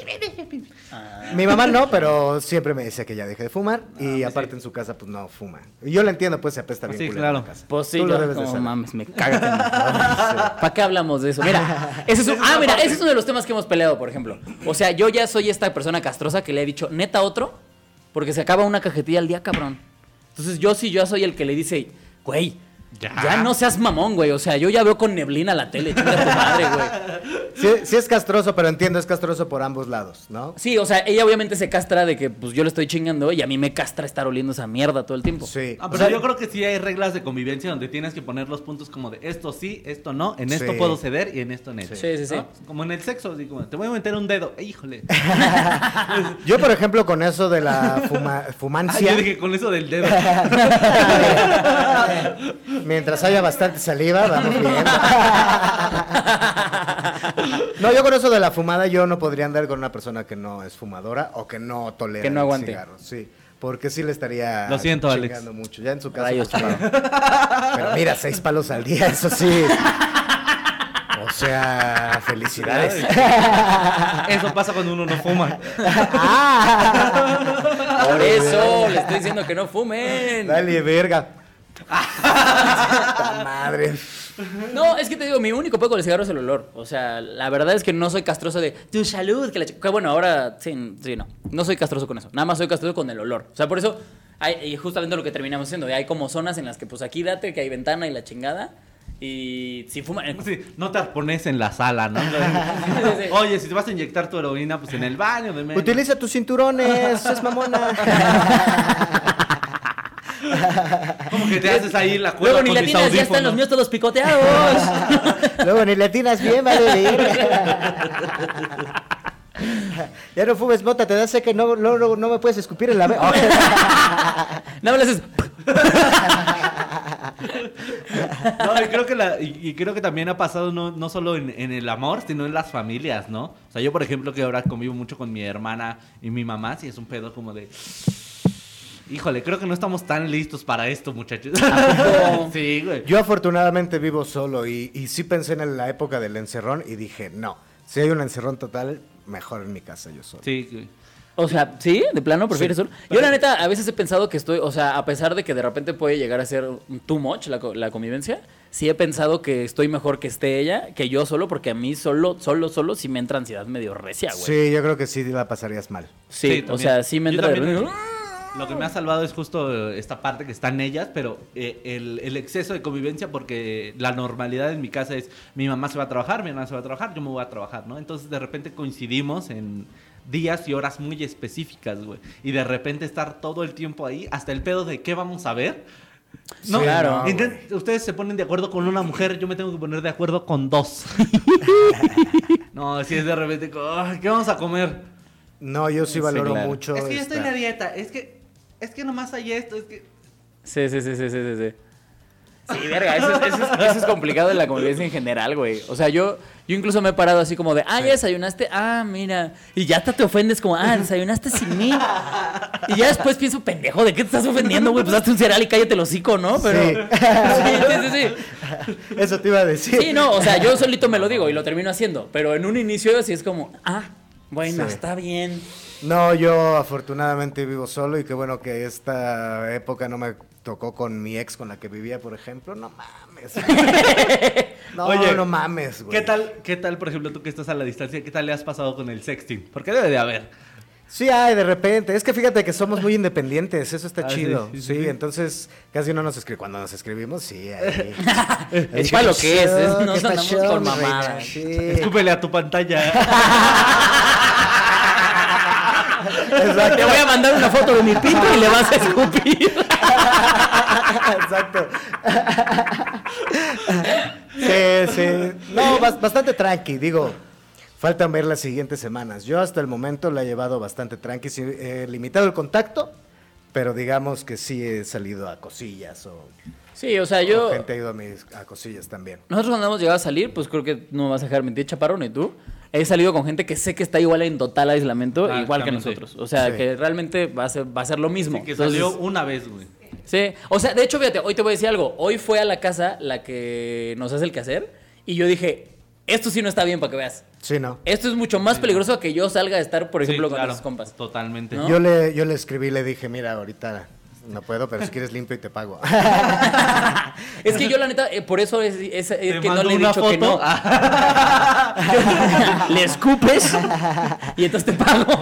Ah. Mi mamá no, pero siempre me dice que ya deje de fumar y pues aparte sí. en su casa pues no fuma. Yo la entiendo, pues se apesta bien Sí, en claro. la casa. Pues sí, Tú lo debes de no saber. mames, me caga. ¿Para qué hablamos de eso? Mira, ese es un- ah, mira, ese es uno de los temas que hemos peleado, por ejemplo. O sea, yo ya soy esta persona castrosa que le he dicho, neta otro, porque se acaba una cajetilla al día, cabrón. Entonces yo sí, yo soy el que le dice, güey, ya. Ya. no seas mamón, güey. O sea, yo ya veo con neblina la tele, chinga tu madre, güey. Sí, sí es castroso, pero entiendo, es castroso por ambos lados, ¿no? Sí, o sea, ella obviamente se castra de que pues yo le estoy chingando y a mí me castra estar oliendo esa mierda todo el tiempo. Sí. Ah, O pero sea, yo creo que sí hay reglas de convivencia donde tienes que poner los puntos como de esto sí, esto no, en esto Sí. puedo ceder y en esto no. Sí, sí, sí. ¿No? Como en el sexo, así como, te voy a meter un dedo, ¡Eh, híjole. Yo, por ejemplo, con eso de la fuma- Ah, fumancia, yo dije con eso del dedo. mientras haya bastante saliva, vamos bien. No, yo con eso de la fumada, yo no podría andar con una persona que no es fumadora o que no tolera Que no el aguante. cigarro, sí. Porque sí le estaría Lo siento, Alex. mucho. Ya en su casa. Rayos, claro. Pero mira, seis palos al día, eso sí. O sea, felicidades. Eso pasa cuando uno no fuma. Ah. Por eso le estoy diciendo que no fumen. Dale, verga. Madre. No, es que te digo, mi único pedo con el cigarro es el olor. O sea, la verdad es que no soy castroso de tu salud. Que, la que bueno, ahora sí, sí, no. No soy castroso con eso. Nada más soy castroso con el olor. O sea, por eso, hay, y justamente lo que terminamos haciendo. Hay como zonas en las que, pues aquí date, que hay ventana y la chingada. Y si fuman. Sí, no te pones en la sala, ¿no? sí. Oye, si te vas a inyectar tu heroína, pues en el baño de. Utiliza tus cinturones, es mamona. Como que te haces ahí la cueva Luego ni con le mis atinas, ya están los míos todos picoteados. Luego ni le atinas bien, vale. Ya no fumes mota, te da que no, no, no, no me puedes escupir en la ve- Nada más le haces. No, y creo que la, y, y creo que también ha pasado no, no solo en, en el amor, sino en las familias, ¿no? O sea, yo por ejemplo que ahora convivo mucho con mi hermana y mi mamá, sí es un pedo como de Híjole, creo que no estamos tan listos para esto, muchachos. sí, güey. Yo afortunadamente vivo solo y, y sí pensé en la época del encerrón y dije, no, si hay un encerrón total, mejor en mi casa yo solo. Sí, güey. O sea, ¿sí? ¿De plano prefieres Sí. solo? Yo la neta a veces he pensado que estoy, o sea, a pesar de que de repente puede llegar a ser too much la, co- la convivencia, sí he pensado que estoy mejor que esté ella, que yo solo, porque a mí solo, solo, solo sí me entra ansiedad medio recia, güey. Sí, yo creo que sí la pasarías mal. Sí, Sí, o sea, sí me Yo entra Lo que me ha salvado es justo eh, esta parte que están ellas, pero eh, el, el exceso de convivencia, porque la normalidad en mi casa es mi mamá se va a trabajar, mi hermana se va a trabajar, yo me voy a trabajar, ¿no? Entonces de repente coincidimos en días y horas muy específicas, güey. Y de repente estar todo el tiempo ahí, hasta el pedo de qué vamos a ver. Sí, claro. no, güey. ustedes se ponen de acuerdo con una mujer, yo me tengo que poner de acuerdo con dos. no, si es de repente, como, "Ay, ¿qué vamos a comer? No, yo sí Sí, valoro claro. mucho. es que yo estoy en esta- la dieta, es que, es que nomás hay esto, es que... Sí, sí, sí, sí, sí, sí, sí. Sí, verga, eso es, eso, es, eso es complicado en la convivencia en general, güey. O sea, yo, yo incluso me he parado así como de, ah, ya desayunaste, ah, mira. Y ya hasta te ofendes como, ah, desayunaste sin mí. Y ya después pienso, pendejo, ¿de qué te estás ofendiendo, güey? Pues hazte un cereal y cállate el hocico, ¿no? Pero. Sí. Sí, sí, sí, sí. Eso te iba a decir. Sí, no, o sea, yo solito me lo digo y lo termino haciendo. Pero en un inicio sí es como, ah, bueno, Sí. está bien. No, yo afortunadamente vivo solo y qué bueno que esta época no me tocó con mi ex con la que vivía, por ejemplo. No mames. No, Oye, no mames, güey. ¿Qué tal, ¿Qué tal, por ejemplo, tú que estás a la distancia, qué tal le has pasado con el sexting? Porque debe de haber. Sí, hay de repente. Es que fíjate que somos muy independientes, eso está Ah, chido. sí, Sí, sí, sí. entonces casi no nos escribimos. Cuando nos escribimos, sí, ahí. Es para lo que es, es- no ¿Qué andamos con mamadas. Sí. Escúpele a tu pantalla. Te voy a mandar una foto de mi pito y le vas a escupir. Exacto. Sí, sí. No, bas- bastante tranqui, digo. Faltan ver las siguientes semanas. Yo hasta el momento la he llevado bastante tranqui. He limitado el contacto, pero digamos que sí he salido a cosillas o, Sí, o sea, yo. gente ha ido a, mis, a cosillas también. Nosotros cuando hemos llegado a salir, pues creo que no me vas a dejar mentir, chaparrón, y tú. He salido con gente que sé que está igual en total aislamiento, Ah, igual que sí. nosotros. O sea, Sí. que realmente va a ser, va a ser lo mismo. Sí, que Entonces, salió una vez, güey. Sí, o sea, de hecho, fíjate, hoy te voy a decir algo. Hoy fue a la casa la que nos hace el quehacer y yo dije, esto sí no está bien para que veas. Sí, ¿no? Esto es mucho más peligroso que yo salga a estar, por ejemplo, Sí, con claro, compas. Totalmente. ¿No? Yo, le, yo le escribí, le dije, mira, ahorita no puedo, pero si quieres limpio y te pago. Es que yo, la neta, eh, por eso es, es- que no le he dicho que no. le escupes y entonces te pago.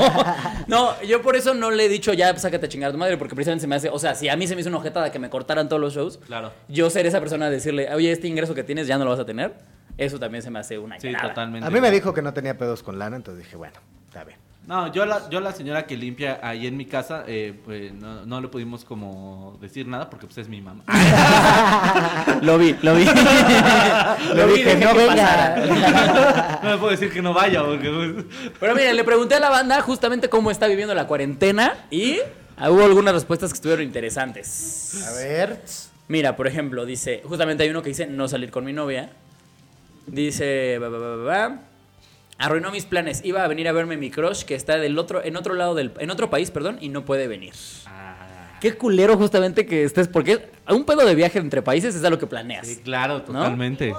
No, yo por eso no le he dicho ya, pues, sácate a chingar a tu madre, porque precisamente se me hace, o sea, si a mí se me hizo una ojetada que me cortaran todos los shows, Claro. yo ser esa persona a decirle, oye, este ingreso que tienes ya no lo vas a tener, eso también se me hace una Sí, llenada. totalmente. A mí me dijo que no tenía pedos con lana, entonces dije, bueno, está bien. No, yo la, yo la señora que limpia ahí en mi casa, eh, pues no, no le pudimos como decir nada porque pues es mi mamá. Lo vi, lo vi. lo vi, dije, dejé no que venga. no me puedo decir que no vaya porque... pues, Pero miren, le pregunté a la banda justamente cómo está viviendo la cuarentena y hubo algunas respuestas que estuvieron interesantes. A ver. Mira, por ejemplo, dice, justamente hay uno que dice no salir con mi novia. Dice, arruinó mis planes. Iba a venir a verme mi crush que está del otro, en otro lado del, en otro país, perdón, y no puede venir. ah, Qué culero justamente que estés, porque un pedo de viaje entre países es a lo que planeas. sí, claro, totalmente.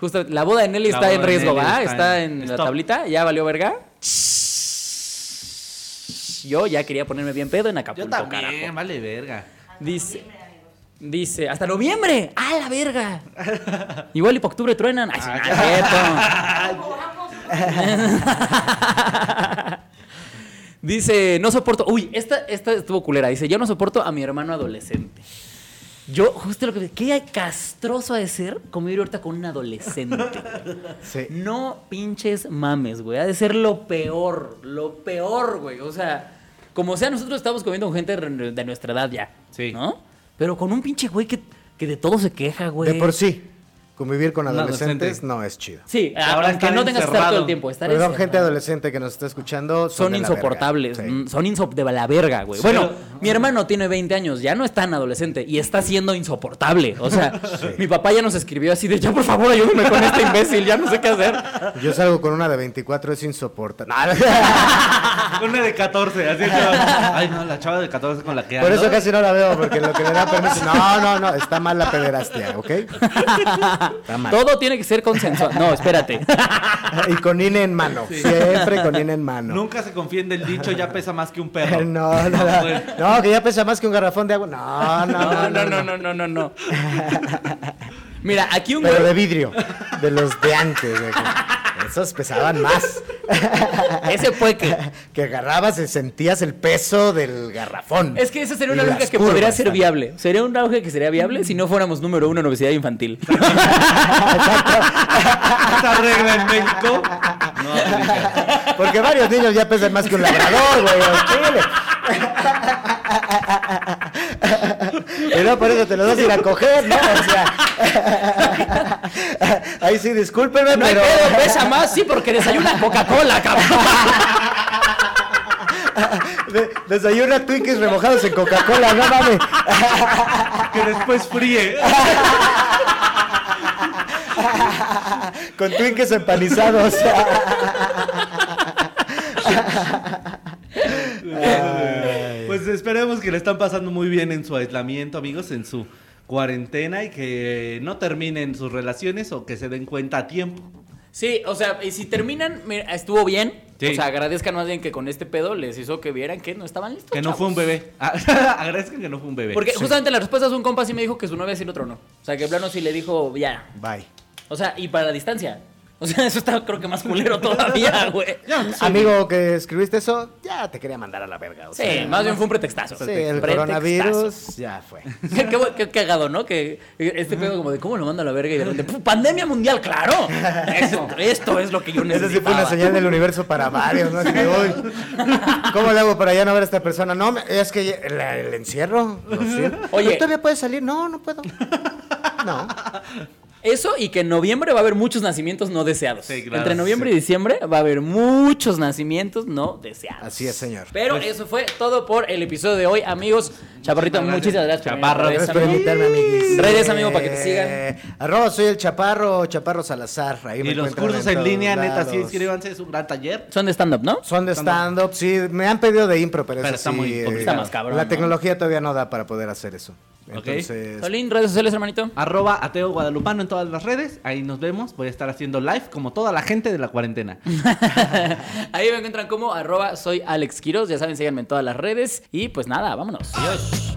Justo, la boda de Nelly La está en riesgo, Nelly ¿va? está Está en- en, la tablita, ya valió verga. Yo ya quería ponerme bien pedo en Yo Acapulco, también, carajo. vale verga. Dice, Dice, hasta noviembre. ¡Ah, la verga! Igual y para octubre truenan. Ay, cierto. Dice, no soporto. Uy, esta, esta estuvo culera. Dice, yo no soporto a mi hermano adolescente. Yo, justo lo que. ¿Qué castroso ha de ser convivir ahorita con un adolescente? Sí. No pinches mames, güey. Ha de ser lo peor. Lo peor, güey. O sea, como sea, nosotros estamos comiendo con gente de de nuestra edad ya. Sí. ¿No? Pero con un pinche güey que, que de todo se queja, güey. De por sí, convivir con adolescentes adolescente. no es chido. Sí, Ahora ahora que estar no tengas que estar todo el tiempo. Estar Perdón, encerrado. gente adolescente que nos está escuchando. Son de la verga. insoportables, Sí. mm, son insop de la verga, güey. Sí. Bueno, mi hermano tiene 20 años, ya no es tan adolescente y está siendo insoportable. O sea, mi papá ya nos escribió así de, ya por favor ayúdame con este imbécil, ya no sé qué hacer. Yo salgo con una de 24, es insoportable. Una de 14, así que. Ay, no, la chava de 14 con la que Por ando. eso casi no la veo, porque lo que le da permiso. No, no, no, está mal la pederastia, ¿ok? Todo tiene que ser consensuado. No, espérate. Y con INE en mano. Siempre con INE en mano. Nunca se confíen del dicho, ya pesa más que un perro. No, no, no. No, que ya pesa más que un garrafón de agua. No, no, No, no, no, no, no, no, no. Mira, aquí un Pero de vidrio. De los de antes. de Esos pesaban más. Ese fue que. Que agarrabas y sentías el peso del garrafón. Es que esa sería una lógica que podría ser viable. Sería una lógica que sería viable si no fuéramos número uno en obesidad infantil. Esa regla en México. No aplica. Porque varios niños ya pesan más que un labrador, güey. Y no por eso te los vas a ir a coger, ¿no? O sea. Ahí sí, discúlpenme, No hay pero. pedo, pesa más, sí, porque desayuna Coca-Cola, cabrón. de- desayuna Twinkies remojados en Coca-Cola, no mames. Que después fríe. Con Twinkies empanizados. Pues esperemos que le están pasando muy bien en su aislamiento, amigos, en su cuarentena y que no terminen sus relaciones o que se den cuenta a tiempo. Sí, o sea, y si terminan, mira, estuvo bien. Sí. O sea, agradezcan más bien que con este pedo les hizo que vieran que no estaban listos. Que no fue un bebé. Ah, Agradezcan que no fue un bebé. Porque justamente la respuesta de un compa sí me dijo que su novia sí otro no. O sea, que plano sí le dijo, ya. Bye. O sea, y para la distancia. O sea, eso está creo que más culero todavía, güey. Amigo que escribiste eso, ya te quería mandar a la verga. o Sí, sea, más bien fue un pretextazo. Sí, el Pretextazo. coronavirus ya fue. Qué, qué, qué cagado, ¿no? Que este pedo como de cómo lo mando a la verga y de repente, "Pu, pandemia mundial, claro. Eso, esto es lo que yo Esa necesito. sí fue una señal del universo para varios, ¿no? Así que, uy, ¿Cómo le hago para ya no ver a esta persona? No, es que el, el encierro. lo siento. Oye. ¿Pero ¿Todavía puedes salir? No, no puedo. No. Eso y que en noviembre va a haber muchos nacimientos no deseados. Sí, claro. Entre noviembre y diciembre va a haber muchos nacimientos no deseados. Así es, señor. Pero eso fue todo por el episodio de hoy, amigos. Chaparrito, Muchísimas muchísimas gracias. Chaparro. Gracias por amigo. invitarme, amiguis. Redes, amigo, para que te sigan. Eh, Arroba, soy el Chaparro, Chaparro Salazar. Ahí me y los cursos en línea, neta, sí, inscríbanse, es un gran taller. Son de stand-up, ¿no? Son de stand-up, sí, me han pedido de impro, pero, Pero eso está sí, muy eh. Está más cabrón, La ¿no? tecnología todavía no da para poder hacer eso. Ok. Entonces, Solín, redes sociales, hermanito. Arroba Ateo Guadalupano en todas las redes. Ahí nos vemos. Voy a estar haciendo live como toda la gente de la cuarentena. Ahí me encuentran como arroba soy Alex Quiroz. Ya saben, síganme en todas las redes. Y pues nada, vámonos. Adiós.